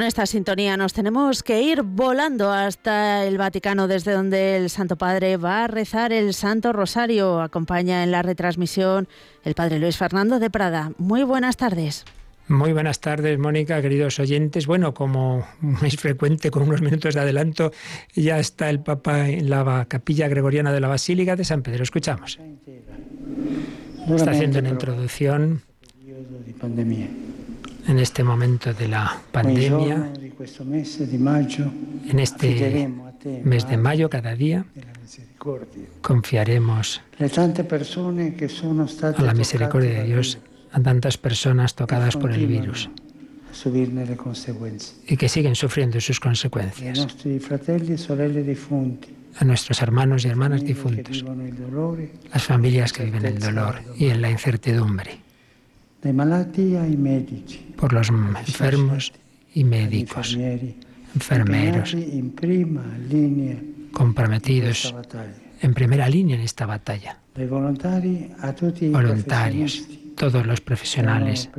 con esta sintonía nos tenemos que ir volando hasta el Vaticano, desde donde el Santo Padre va a rezar el Santo Rosario. Acompaña en la retransmisión el Padre Luis Fernando de Prada. Muy buenas tardes. Muy buenas tardes, Mónica, queridos oyentes. Bueno, como es frecuente, con unos minutos de adelanto, ya está el Papa en la capilla gregoriana de la Basílica de San Pedro. Escuchamos. Está haciendo una introducción en este momento de la pandemia, en este mes de mayo, cada día, confiaremos a la misericordia de Dios a tantas personas tocadas por el virus y que siguen sufriendo sus consecuencias. A nuestros hermanos y hermanas difuntos, las familias que viven el dolor y en la incertidumbre por los enfermos y médicos, enfermeros, comprometidos en primera línea en esta batalla, voluntarios, todos los profesionales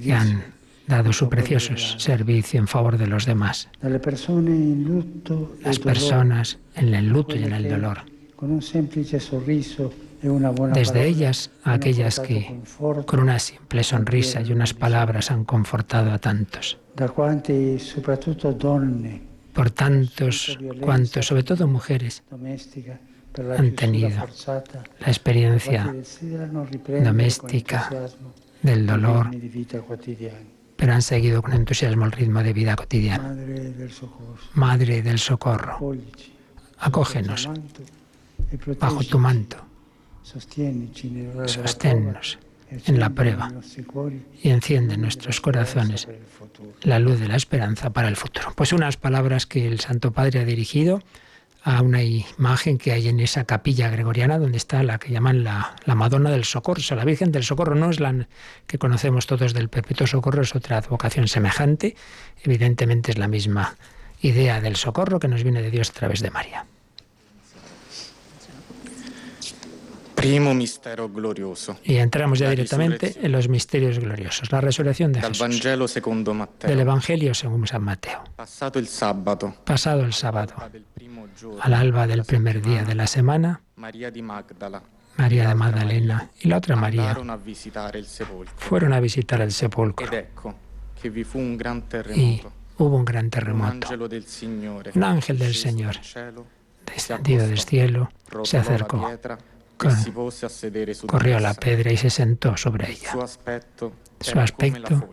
que han dado su precioso servicio en favor de los demás, las personas en el luto y en el dolor, desde ellas a aquellas que con una simple sonrisa y unas palabras han confortado a tantos. Por tantos cuantos, sobre todo mujeres, han tenido la experiencia doméstica del dolor, pero han seguido con entusiasmo el ritmo de vida cotidiana. Madre del socorro, acógenos bajo tu manto Sosténnos en la prueba y enciende en nuestros corazones la luz de la esperanza para el futuro. Pues unas palabras que el Santo Padre ha dirigido a una imagen que hay en esa capilla gregoriana donde está la que llaman la, la Madonna del Socorro. la Virgen del Socorro no es la que conocemos todos del Perpetuo Socorro, es otra advocación semejante. Evidentemente es la misma idea del socorro que nos viene de Dios a través de María. Y entramos ya directamente en los misterios gloriosos. La resurrección de Jesús. Del Evangelio según San Mateo. Pasado el sábado. Pasado el sábado. Al alba del primer día de la semana. María de Magdalena y la otra María fueron a visitar el sepulcro. Y hubo un gran terremoto. Un ángel del Señor, descendido del cielo, se acercó corrió a la pedra y se sentó sobre ella. Su aspecto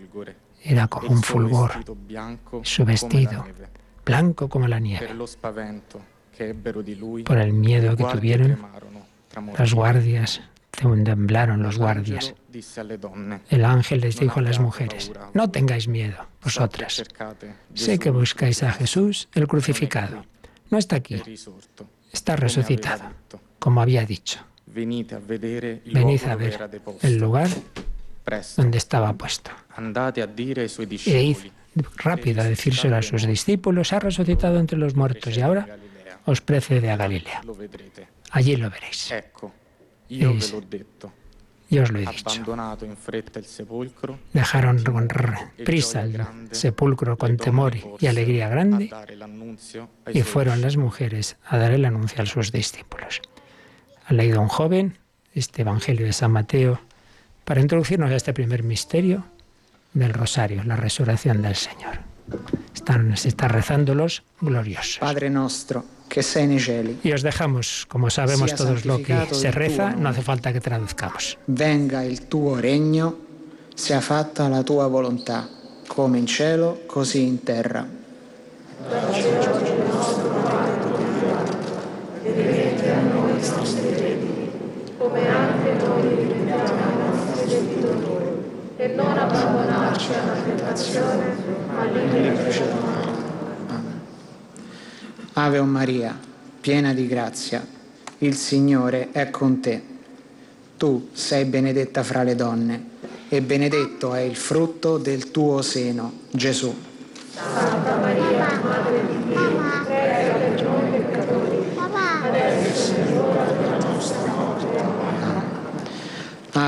era como un fulgor, su vestido blanco como la nieve. Por el miedo que tuvieron, las guardias temblaron los guardias. El ángel les dijo a las mujeres, no tengáis miedo, vosotras. Sé que buscáis a Jesús, el crucificado. No está aquí, está resucitado, como había dicho. Venid a ver el lugar donde estaba puesto. E id rápido a decírselo a sus discípulos, ha resucitado entre los muertos y ahora os precede a Galilea. Allí lo veréis. yo os lo he dicho. Dejaron con prisa el sepulcro con temor y alegría grande y fueron las mujeres a dar el anuncio a sus discípulos ha leído un joven este Evangelio de San Mateo para introducirnos a este primer misterio del rosario, la resurrección del Señor. Están, se está rezando los gloriosos. Padre nuestro, que sei nei cieli. Y os dejamos, como sabemos todos lo que se reza, no hace falta que traduzcamos. Venga il tuo regno, sia fatta la tua volontà, come in cielo, così in terra. Come anche noi rimettiamo ai nostri debitori, e non abbandonarci alla tentazione, ma liberaci Ave Maria, piena di grazia, il Signore è con te. Tu sei benedetta fra le donne, e benedetto è il frutto del tuo seno, Gesù. Santa Maria, Madre di Dio, prega per noi peccatori, adesso e l'ora della nostra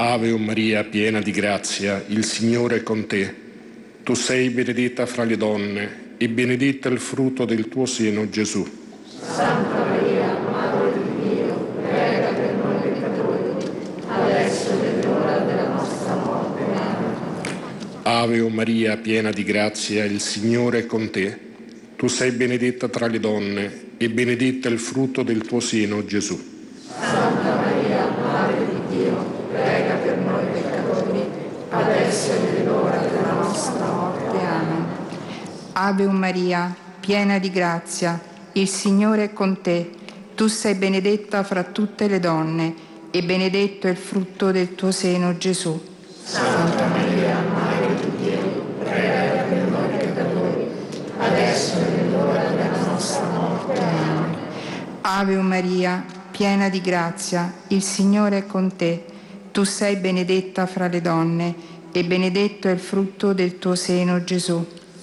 Ave o Maria, piena di grazia, il Signore è con te. Tu sei benedetta fra le donne e benedetto il frutto del tuo seno, Gesù. Santa Maria, Madre di Dio, prega per noi peccatori, adesso è l'ora della nostra morte. Amen. Ave o Maria, piena di grazia, il Signore è con te. Tu sei benedetta tra le donne e benedetta il frutto del tuo seno, Gesù. Santa Maria, Madre di Dio, prega per noi peccatori, adesso è l'ora della nostra morte. Amen. Ave Maria, piena di grazia, il Signore è con te. Tu sei benedetta fra tutte le donne e benedetto è il frutto del tuo seno, Gesù. Santa Maria, Madre di Dio, prega per noi peccatori, adesso è l'ora della nostra morte. Ave Maria, piena di grazia, il Signore è con te. Tu sei benedetta fra le donne e benedetto è il frutto del tuo seno, Gesù.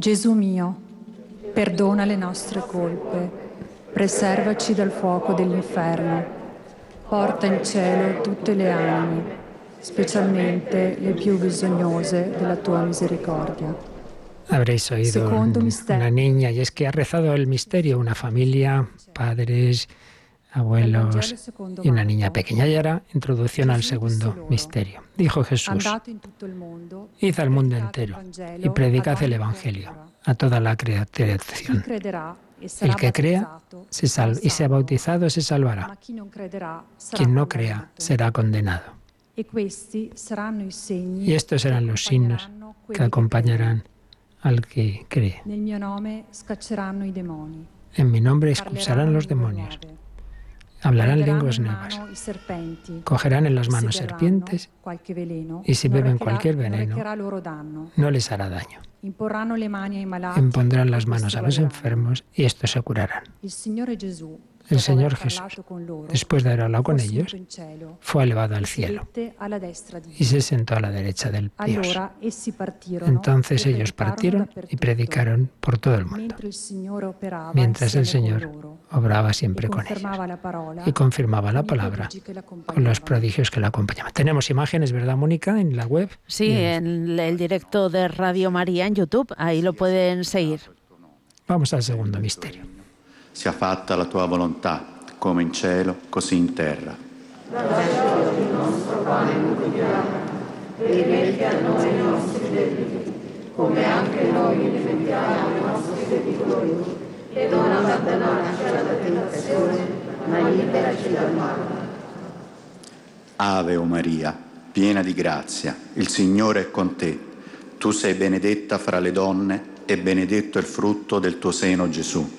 Gesù mio, perdona le nostre colpe, preservaci dal fuoco dell'inferno, porta in cielo tutte le anime, specialmente le più bisognose della tua misericordia. Habréis oído una niña y es que ha rezado el misterio, una familia, padres, abuelos y una niña pequeña. Y ahora introducción al segundo misterio. Dijo Jesús, id al mundo entero y predicad el Evangelio a toda la creación. El que crea se y sea bautizado se salvará. Quien no crea será condenado. Y estos serán los signos que acompañarán al que cree. En mi nombre expulsarán los demonios Hablarán lenguas nuevas. Cogerán en las manos serpientes y si beben cualquier veneno, no les hará daño. Impondrán las manos a los enfermos y estos se curarán. El Señor Jesús, después de haber hablado con ellos, fue elevado al cielo y se sentó a la derecha del Dios. Entonces ellos partieron y predicaron por todo el mundo, mientras el Señor obraba siempre con ellos y confirmaba la palabra con los prodigios que la acompañaban. Tenemos imágenes, ¿verdad, Mónica, en la web? Sí, en el directo de Radio María en YouTube, ahí lo pueden seguir. Vamos al segundo misterio. Sia fatta la tua volontà, come in cielo, così in terra. Dacci oggi il nostro pane quotidiano e rimetti a noi i nostri debiti, come anche noi rimettiamo i nostri debitori, e non abbandonarci alla tentazione, ma liberaci dal male. Ave o Maria, piena di grazia, il Signore è con te. Tu sei benedetta fra le donne e benedetto il frutto del tuo seno Gesù.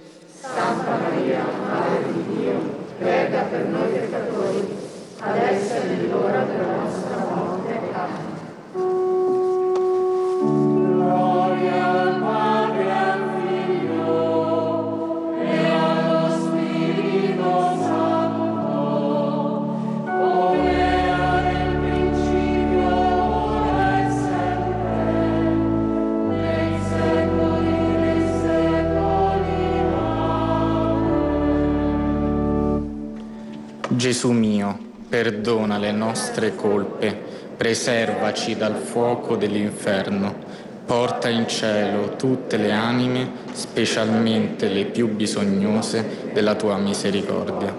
Gesù mio, perdona le nostre colpe, preservaci dal fuoco dell'inferno, porta in cielo tutte le anime, specialmente le più bisognose della tua misericordia.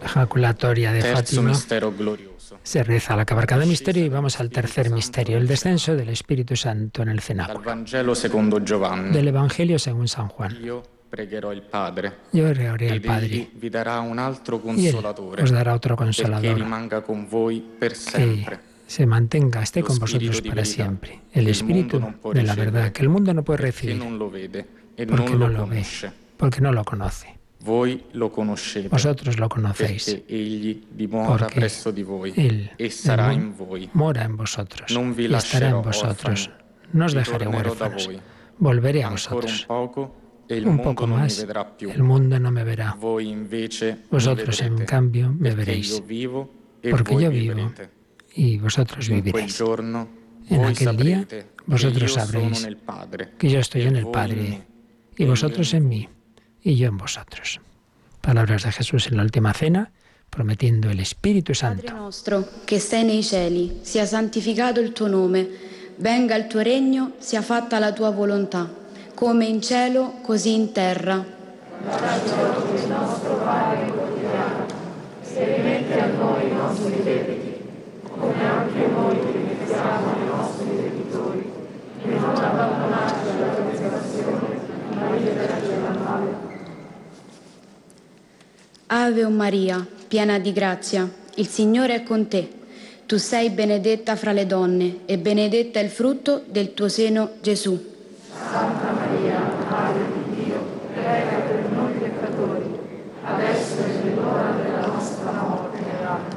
La ejaculatoria de Fátima mistero glorioso. se reza al acabar cada misterio y vamos al tercer misterio, el descenso del Espíritu Santo en el cenáculo. Del Evangelio según San Juan. pregherò il Padre. Yo oraré al Padre. Vi dará un altro consolatore. Os dará otro consolador. Que rimanga con voi per sempre. Se mantenga, esté con vosotros para siempre. El Espíritu de la verdad que el mundo no puede recibir porque no lo ve, porque no lo conoce. Vosotros lo conocéis. Porque Él mora en vosotros y estará en vosotros. No os dejaré huérfanos. Volveré a vosotros un poco más. El mundo no me verá. Vosotros, en cambio, me veréis. e Porque yo vivo y vosotros viviréis. En aquel día vosotros sabréis Padre que yo estoy e en el Padre y vosotros en mí y yo en vosotros. Palabras de Jesús en la última cena, prometiendo el Espíritu Padre Santo. nostro, che sei nei cieli, sia santificato il tuo nome, venga il tuo regno, sia fatta la tua volontà, come in cielo, così in terra. Dacci oggi il nostro pane quotidiano e rimetti a noi i nostri debiti, come anche noi rimettiamo ai nostri debitori, e non abbandonarci alla tentazione, ma liberaci dal male. Ave Maria, piena di grazia, il Signore è con te. Tu sei benedetta fra le donne e benedetta il frutto del tuo seno, Gesù. Santa Maria, Madre di Dio, prega per noi peccatori, adesso è l'ora della nostra morte. Amen.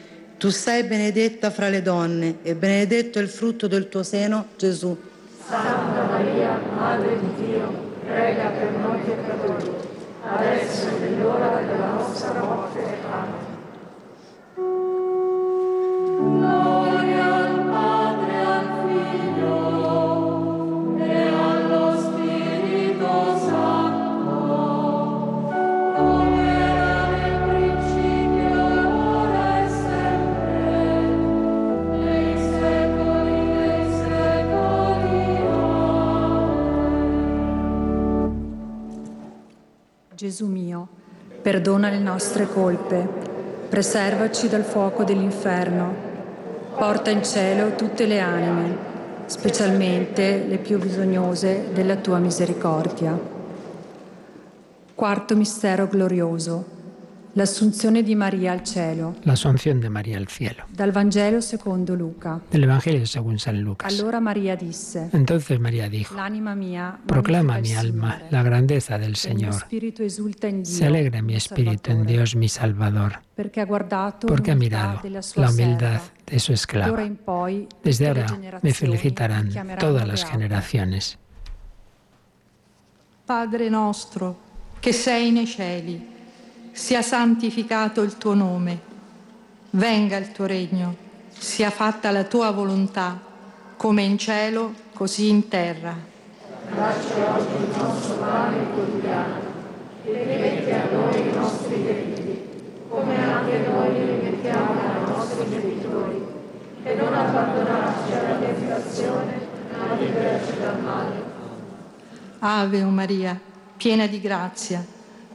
Tu sei benedetta fra le donne e benedetto il frutto del tuo seno, Gesù. Santa Maria, Madre di Dio, prega per noi peccatori, adesso è l'ora della Gesù mio, perdona le nostre colpe, preservaci dal fuoco dell'inferno, porta in cielo tutte le anime, specialmente le più bisognose della tua misericordia. Quarto mistero glorioso, l'assunzione di Maria al cielo. La asunción de María al cielo. Dal Vangelo secondo Luca. Del Evangelio según San Lucas. Allora Maria disse, Entonces María dijo, L'anima mia proclama mi alma Signore, la grandeza del Señor. spirito esulta in Dio, Se alegra mi mio espíritu en Salvatore, Dios mi Salvador, perché ha guardato porque ha mirado della sua la humildad de su D'ora esclava. in poi Desde tutte le ahora me generazioni felicitarán todas las generaciones. Padre nostro, che sei nei cieli, sia santificato il tuo nome, venga il tuo regno, sia fatta la tua volontà, come in cielo, così in terra. Dacci oggi il nostro pane quotidiano e rimetti a noi i nostri debiti, come anche noi li rimettiamo ai nostri debitori, abbandonarci alla tentazione, ma liberaci dal male. Ave Maria, piena di grazia,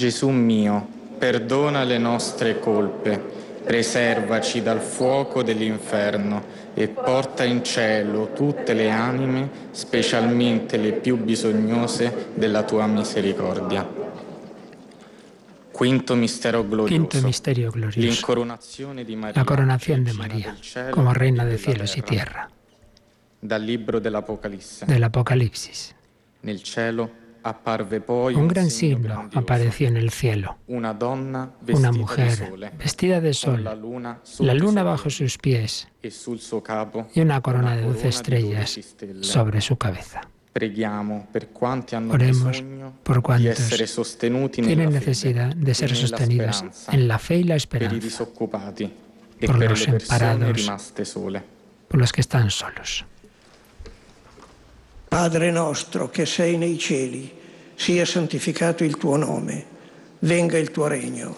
Gesù mio, perdona le nostre colpe, preservaci dal fuoco dell'inferno e porta in cielo tutte le anime, specialmente le più bisognose della tua misericordia. Quinto mistero glorioso. Quinto misterio glorioso. L'incoronazione di María. La coronación de María como reina de cielos y terra. tierra. Dal libro dell'Apocalisse. Del Apocalipsis. Nel cielo Un gran signo apareció en el cielo. Una mujer vestida de sol, la luna bajo sus pies. Y una corona de doce estrellas sobre su cabeza. Oremos por cuantos tienen necesidad de ser sostenidos en la fe y la esperanza, por los emparados, por los que están solos. Padre nostro che sei nei cieli, sia santificato il tuo nome, venga il tuo regno,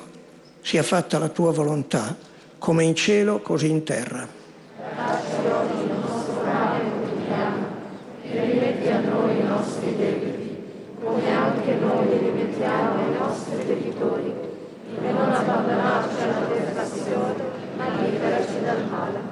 sia fatta la tua volontà, come in cielo, così in terra. Dacci nostro pane quotidiano e rimetti a noi i nostri debiti, come anche noi rimettiamo ai nostri debitori, e non abbandonarci alla tentazione, ma liberaci dal male.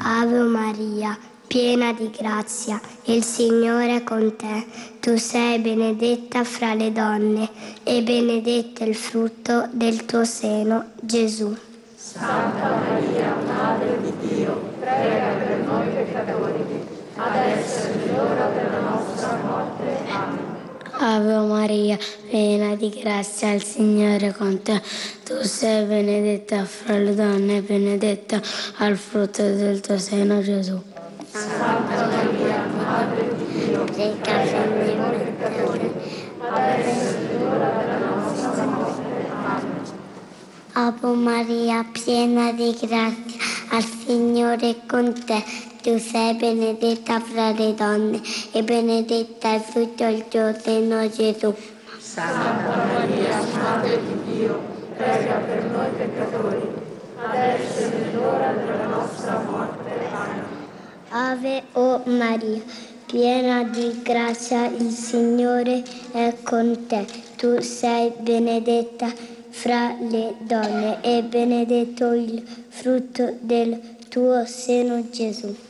Ave Maria, piena di grazia, il Signore è con te. Tu sei benedetta fra le donne e benedetto il frutto del tuo seno, Gesù. Santa Maria, Madre di Dio, prega per noi peccatori, adesso è l'ora della nostra morte. Amen. Ave Maria, piena di grazia, il Signore è con te. Tu sei benedetta fra le donne e benedetta al frutto del tuo seno, Gesù. Santa Maria, Madre di Dio, prega per noi peccatori, adesso è l'ora della nostra morte. Amen. Ave Maria, piena di grazia, al Signore è con te. Tu sei benedetta fra le donne e benedetta il frutto del tuo seno, Gesù. Santa Maria, Madre di Dio, prega per noi peccatori, adesso è l'ora della nostra morte. Amen. Ave o Maria, piena di grazia, il Signore è con te. Tu sei benedetta fra le donne e benedetto il frutto del tuo seno, Gesù.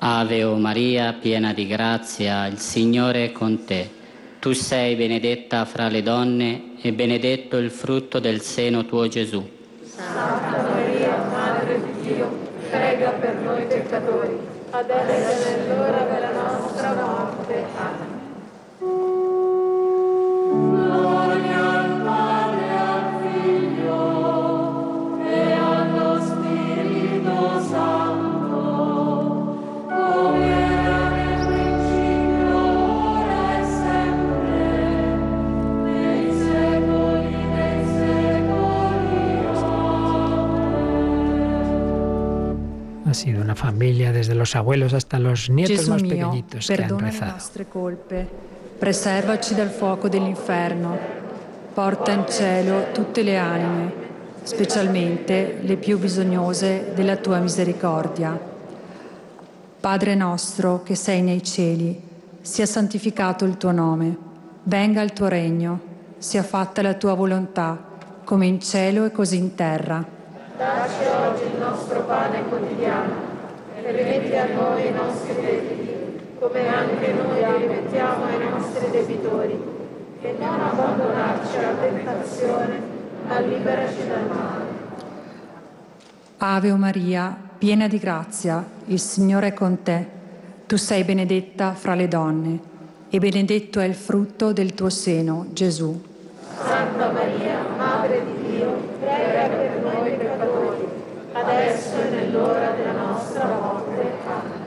Ave o Maria, piena di grazia, il Signore è con te. Tu sei benedetta fra le donne e benedetto il frutto del seno tuo Gesù. Santa Maria, Madre di Dio, prega per noi peccatori, adesso è Ha sido una familia desde los abuelos hasta los nietos Gesù más mio, pequeñitos que han rezado. nostre colpe, preservaci dal fuoco dell'inferno, porta in cielo tutte le anime, specialmente le più bisognose della tua misericordia. Padre nostro che sei nei cieli, sia santificato il tuo nome, venga il tuo regno, sia fatta la tua volontà, come in cielo e così in terra. Dacci oggi il nostro pane quotidiano e rimetti a noi i nostri debiti, come anche noi rimettiamo ai nostri debitori, e non abbandonarci alla tentazione, ma liberaci dal male. Ave Maria, piena di grazia, il Signore è con te. Tu sei benedetta fra le donne e benedetto è il frutto del tuo seno, Gesù. Santa Maria, Madre di Dio, prega per noi peccatori, adesso e nell'ora della nostra morte. Amen.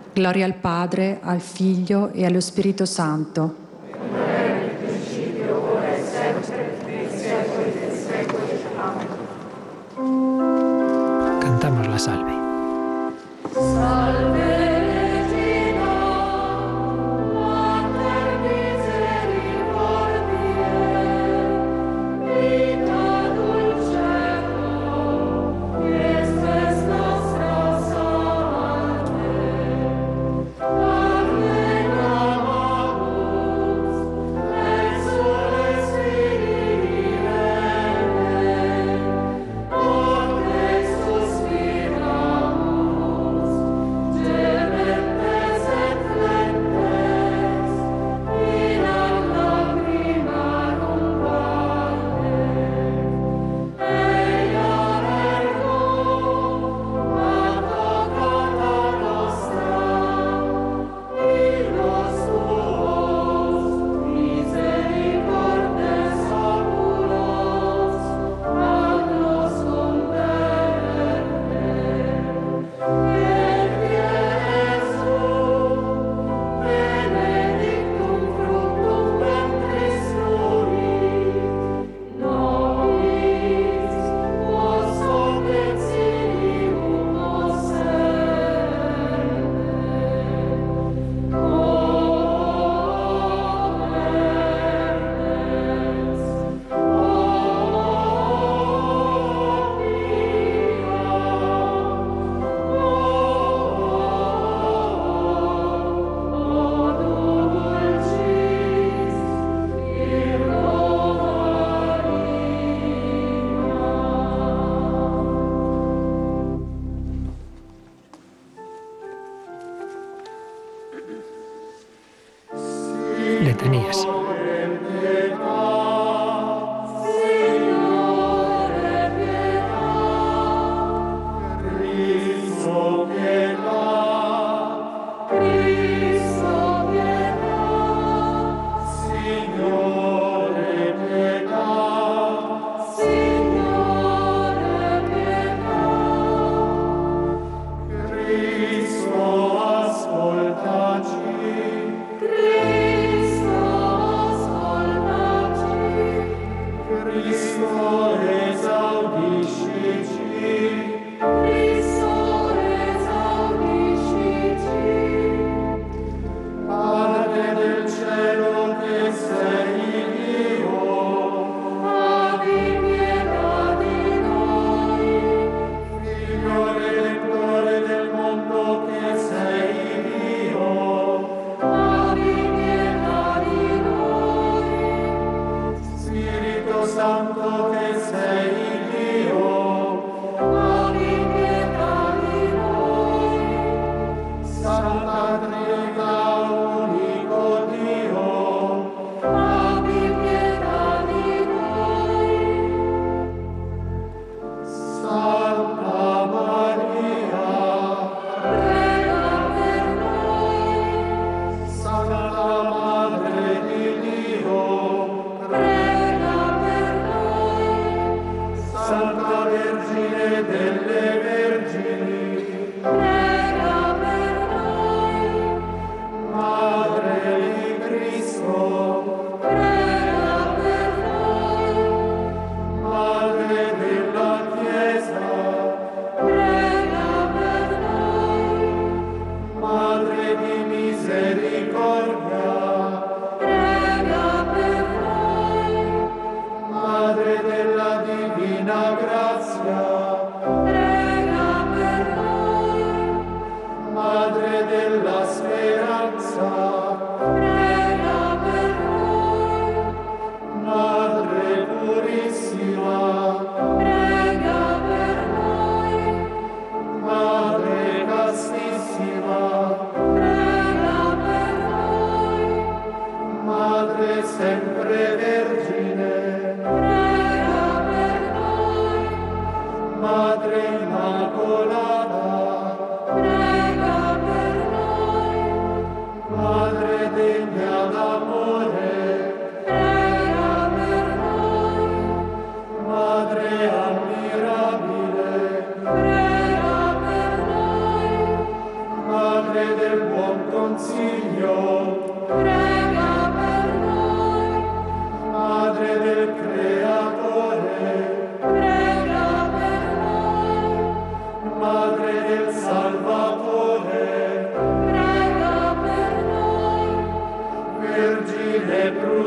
Gloria al Padre, al Figlio e allo Spirito Santo. le tenías.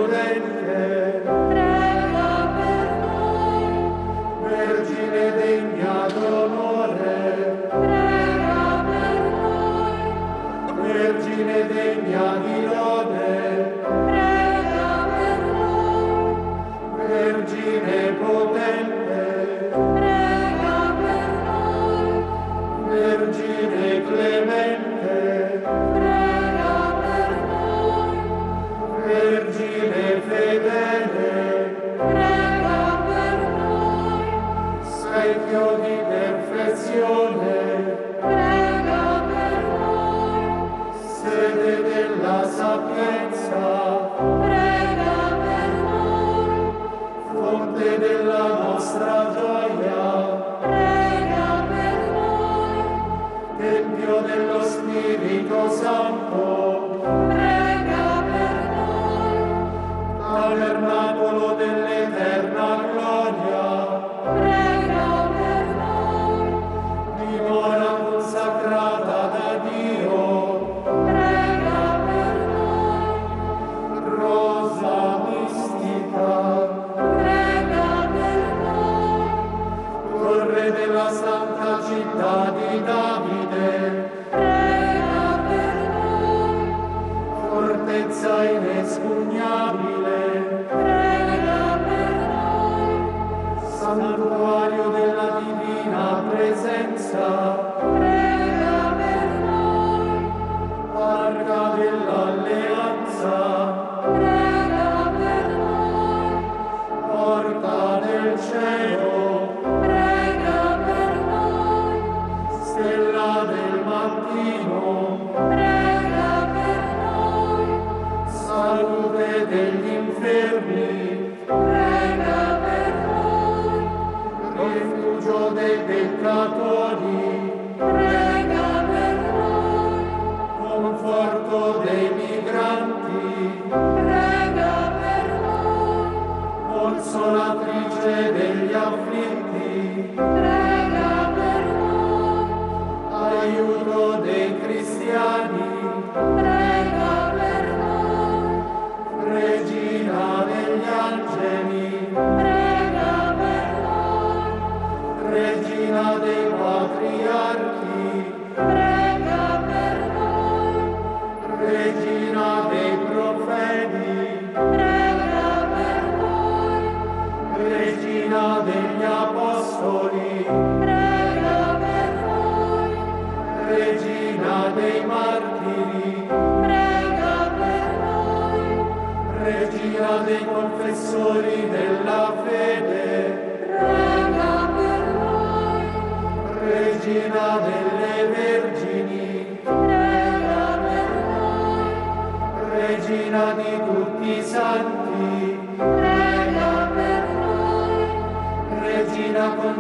dolente, prega per noi. Vergine degna d'onore, prega per noi. Vergine degna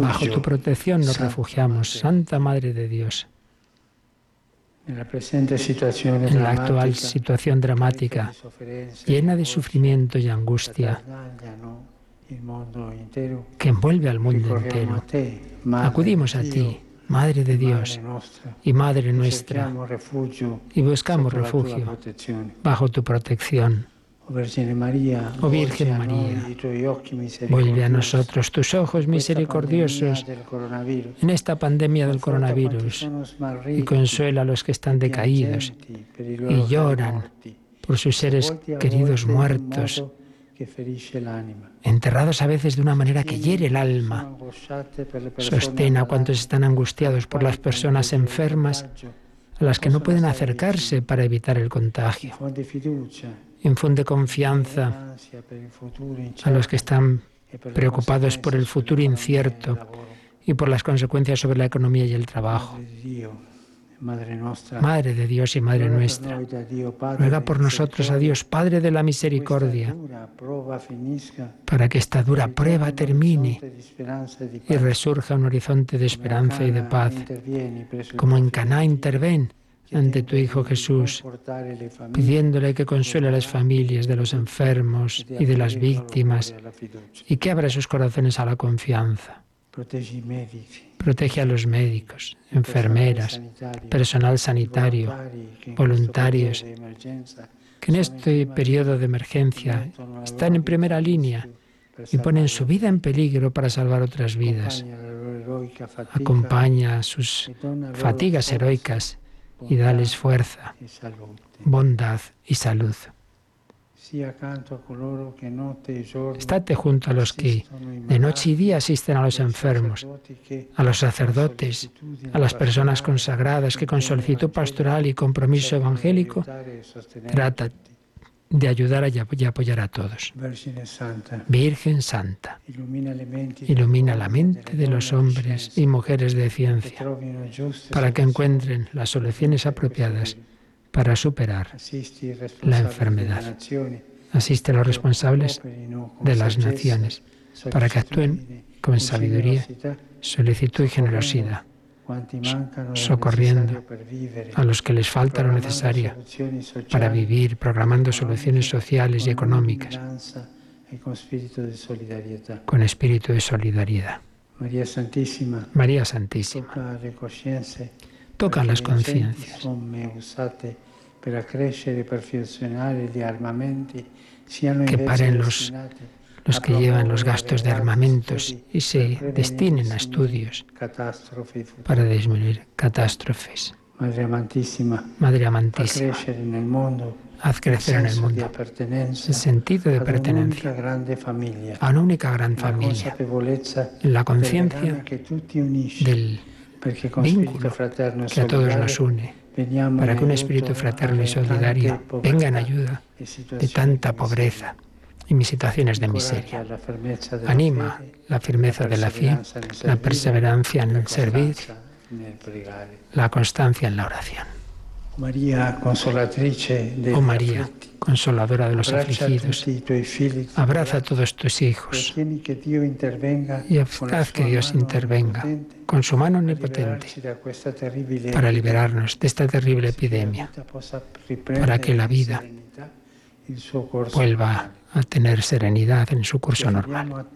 Bajo tu protección nos refugiamos, Santa Madre. De Dios. En la actual situación dramática, llena de sufrimiento y angustia, que envuelve al mundo entero, acudimos a ti, Madre de Dios y Madre nuestra, y buscamos refugio bajo tu protección. Oh Virgen María, vuelve a nosotros tus ojos misericordiosos en esta pandemia del coronavirus y consuela a los que están decaídos y lloran por sus seres queridos muertos, enterrados a veces de una manera que hiere el alma. Sostén a cuantos están angustiados por las personas enfermas a las que no pueden acercarse para evitar el contagio infunde confianza a los que están preocupados por el futuro incierto y por las consecuencias sobre la economía y el trabajo. Madre de Dios y Madre nuestra, ruega por nosotros a Dios, Padre de la Misericordia, para que esta dura prueba termine y resurja un horizonte de esperanza y de paz. Como en Caná interven ante tu Hijo Jesús, pidiéndole que consuele a las familias de los enfermos y de las víctimas y que abra sus corazones a la confianza. Protege a los médicos, enfermeras, personal sanitario, voluntarios, que en este periodo de emergencia están en primera línea y ponen su vida en peligro para salvar otras vidas. Acompaña sus fatigas heroicas y dales fuerza, bondad y salud. Estate junto a los que de noche y día asisten a los enfermos, a los sacerdotes, a las personas consagradas que con solicitud pastoral y compromiso evangélico tratan de ayudar y apoyar a todos. Virgen Santa, ilumina la mente de los hombres y mujeres de ciencia para que encuentren las soluciones apropiadas para superar la enfermedad. Asiste a los responsables de las naciones para que actúen con sabiduría, solicitud y generosidad socorriendo a los que les falta lo necesario para vivir, programando soluciones sociales y económicas. con espíritu de solidaridad. María Santísima, toca las conciencias. que paren los los que llevan los gastos de armamentos y se destinen a estudios para disminuir catástrofes. Madre amantísima, Madre amantísima, haz crecer en el mundo el sentido de pertenencia a una única gran familia, en la conciencia del vínculo que a todos nos une, para que un espíritu fraterno y solidario venga en ayuda de tanta pobreza y mis situaciones de miseria. Anima la firmeza de la fe, la perseverancia en el servicio, la constancia en la oración. Oh María, consoladora de los afligidos, abraza a todos tus hijos y haz que Dios intervenga con su mano omnipotente para liberarnos de esta terrible epidemia, para que la vida vuelva a tener serenidad en su curso normal.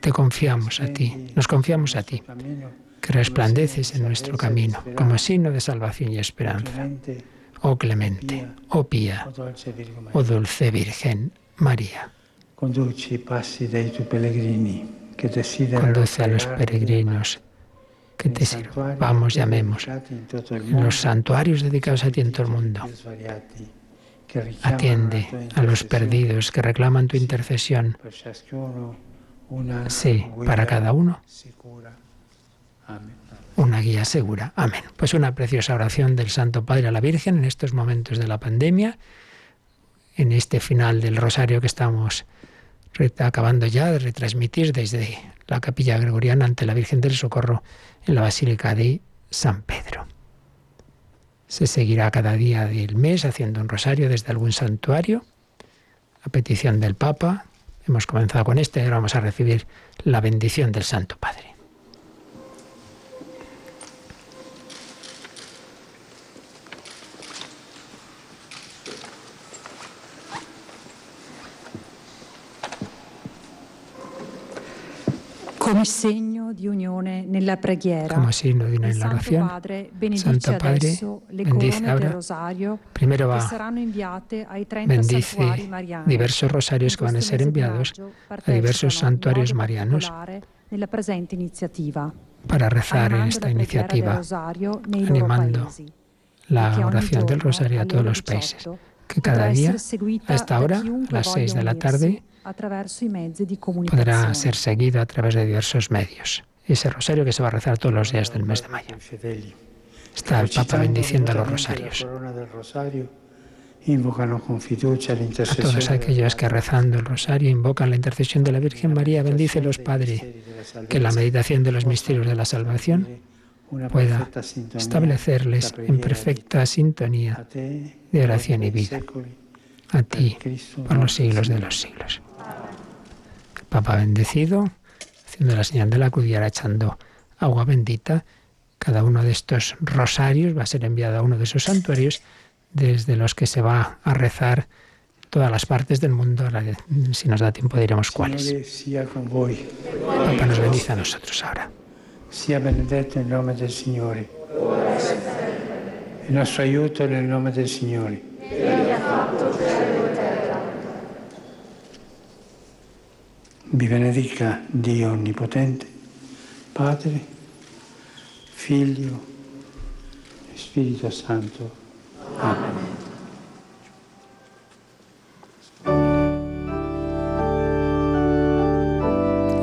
Te confiamos a ti, nos confiamos a ti, que resplandeces en nuestro camino como signo de salvación y esperanza. Oh clemente, oh pía, oh dulce Virgen María. Conduce a los peregrinos que te sirvamos y amemos en los santuarios dedicados a ti en todo el mundo Atiende a los perdidos que reclaman tu intercesión. Sí, para cada uno. Una guía segura. Amén. Pues una preciosa oración del Santo Padre a la Virgen en estos momentos de la pandemia, en este final del rosario que estamos acabando ya de retransmitir desde la capilla gregoriana ante la Virgen del Socorro en la Basílica de San Pedro. Se seguirá cada día del mes haciendo un rosario desde algún santuario, a petición del Papa. Hemos comenzado con este y ahora vamos a recibir la bendición del Santo Padre. Come segno como signo de unión en la oración. Santo Padre, bendice ahora. Primero va, bendice diversos rosarios que van a ser enviados a diversos santuarios marianos para rezar en esta iniciativa, animando la oración del rosario a todos los países, que cada día, a esta hora, a las seis de la tarde, podrá ser seguido a través de diversos medios. Ese rosario que se va a rezar todos los días del mes de mayo. Está el Papa bendiciendo los rosarios. A todos aquellos que rezando el rosario invocan la intercesión de la Virgen María, bendícelos, Padre, que la meditación de los misterios de la salvación pueda establecerles en perfecta sintonía de oración y vida. A ti, por los siglos de los siglos. Papa bendecido, haciendo la señal de la cruz y ahora echando agua bendita. Cada uno de estos rosarios va a ser enviado a uno de esos santuarios desde los que se va a rezar todas las partes del mundo. Si nos da tiempo diremos cuáles. Papa nos bendice a nosotros ahora. Sia benedetto il nome del Signore. Il nostro aiuto nel nome del Signore. Egli ha fatto cielo e terra. Vi benedica Dio Onnipotente, Padre, Figlio e Spirito Santo. Amen.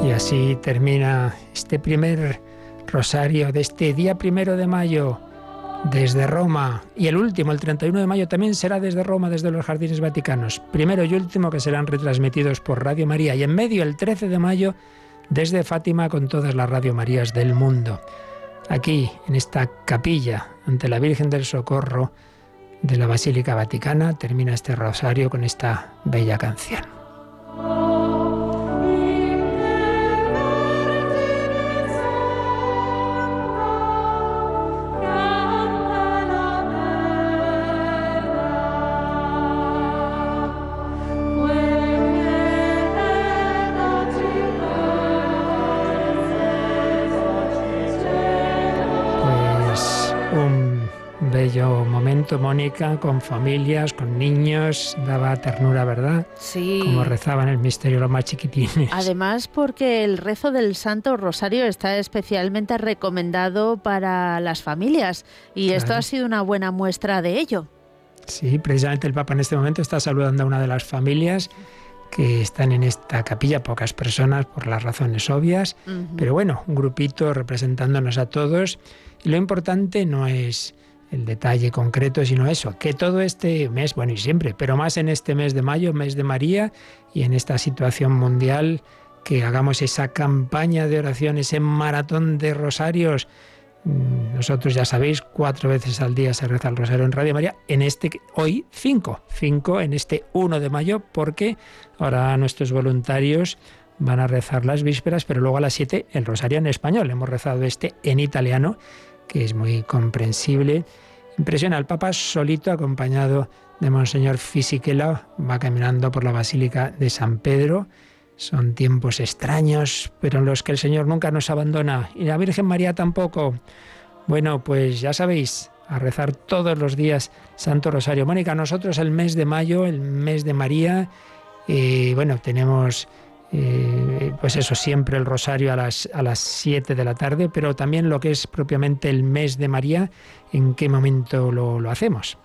Y así termina este primer rosario de este día primero de mayo desde Roma y el último, el 31 de mayo, también será desde Roma, desde los jardines vaticanos. Primero y último que serán retransmitidos por Radio María y en medio el 13 de mayo desde Fátima con todas las Radio Marías del mundo. Aquí, en esta capilla, ante la Virgen del Socorro de la Basílica Vaticana, termina este rosario con esta bella canción. Mónica, con familias, con niños, daba ternura, ¿verdad? Sí. Como rezaban el misterio los más chiquitines. Además, porque el rezo del Santo Rosario está especialmente recomendado para las familias y esto ha sido una buena muestra de ello. Sí, precisamente el Papa en este momento está saludando a una de las familias que están en esta capilla, pocas personas por las razones obvias, pero bueno, un grupito representándonos a todos. Y lo importante no es el detalle concreto, sino eso, que todo este mes, bueno y siempre, pero más en este mes de mayo, mes de María, y en esta situación mundial, que hagamos esa campaña de oración, ese maratón de rosarios. Mm, nosotros ya sabéis, cuatro veces al día se reza el rosario en Radio María. En este, hoy, cinco, cinco en este 1 de mayo, porque ahora nuestros voluntarios van a rezar las vísperas, pero luego a las 7 el rosario en español. Hemos rezado este en italiano que es muy comprensible. Impresiona al Papa solito, acompañado de Monseñor Fisichella, va caminando por la Basílica de San Pedro. Son tiempos extraños, pero en los que el Señor nunca nos abandona y la Virgen María tampoco. Bueno, pues ya sabéis, a rezar todos los días Santo Rosario. Mónica, nosotros el mes de mayo, el mes de María, y bueno, tenemos eh, pues eso, siempre el rosario a las, a las 7 de la tarde, pero también lo que es propiamente el mes de María, ¿en qué momento lo, lo hacemos?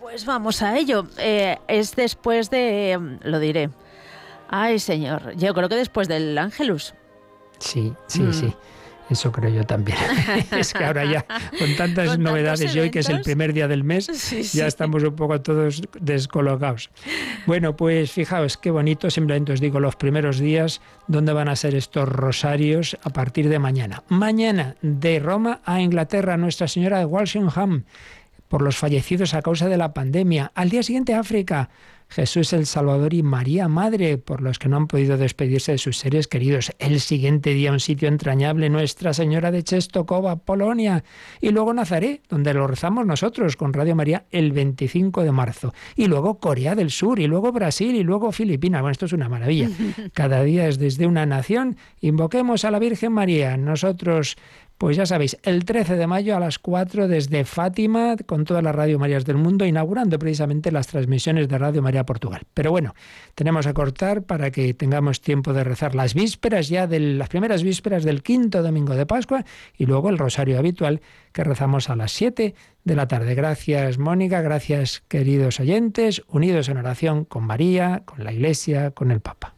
Pues vamos a ello. Eh, es después de, lo diré. Ay, señor, yo creo que después del Ángelus. Sí, sí, mm. sí. Eso creo yo también. es que ahora ya, con tantas novedades y hoy que es el primer día del mes, ya estamos un poco todos descolocados. Bueno, pues fijaos qué bonito, simplemente os digo los primeros días, ¿dónde van a ser estos rosarios a partir de mañana? Mañana, de Roma a Inglaterra, Nuestra Señora de Walsingham por los fallecidos a causa de la pandemia. Al día siguiente África, Jesús el Salvador y María Madre, por los que no han podido despedirse de sus seres queridos. El siguiente día un sitio entrañable, Nuestra Señora de Chestokova, Polonia. Y luego Nazaret, donde lo rezamos nosotros con Radio María el 25 de marzo. Y luego Corea del Sur, y luego Brasil, y luego Filipinas. Bueno, esto es una maravilla. Cada día es desde una nación. Invoquemos a la Virgen María. Nosotros pues ya sabéis, el 13 de mayo a las 4 desde Fátima, con todas las Radio Marías del mundo, inaugurando precisamente las transmisiones de Radio María Portugal. Pero bueno, tenemos que cortar para que tengamos tiempo de rezar las vísperas ya de las primeras vísperas del quinto domingo de Pascua y luego el rosario habitual que rezamos a las 7 de la tarde. Gracias Mónica, gracias queridos oyentes, unidos en oración con María, con la Iglesia, con el Papa.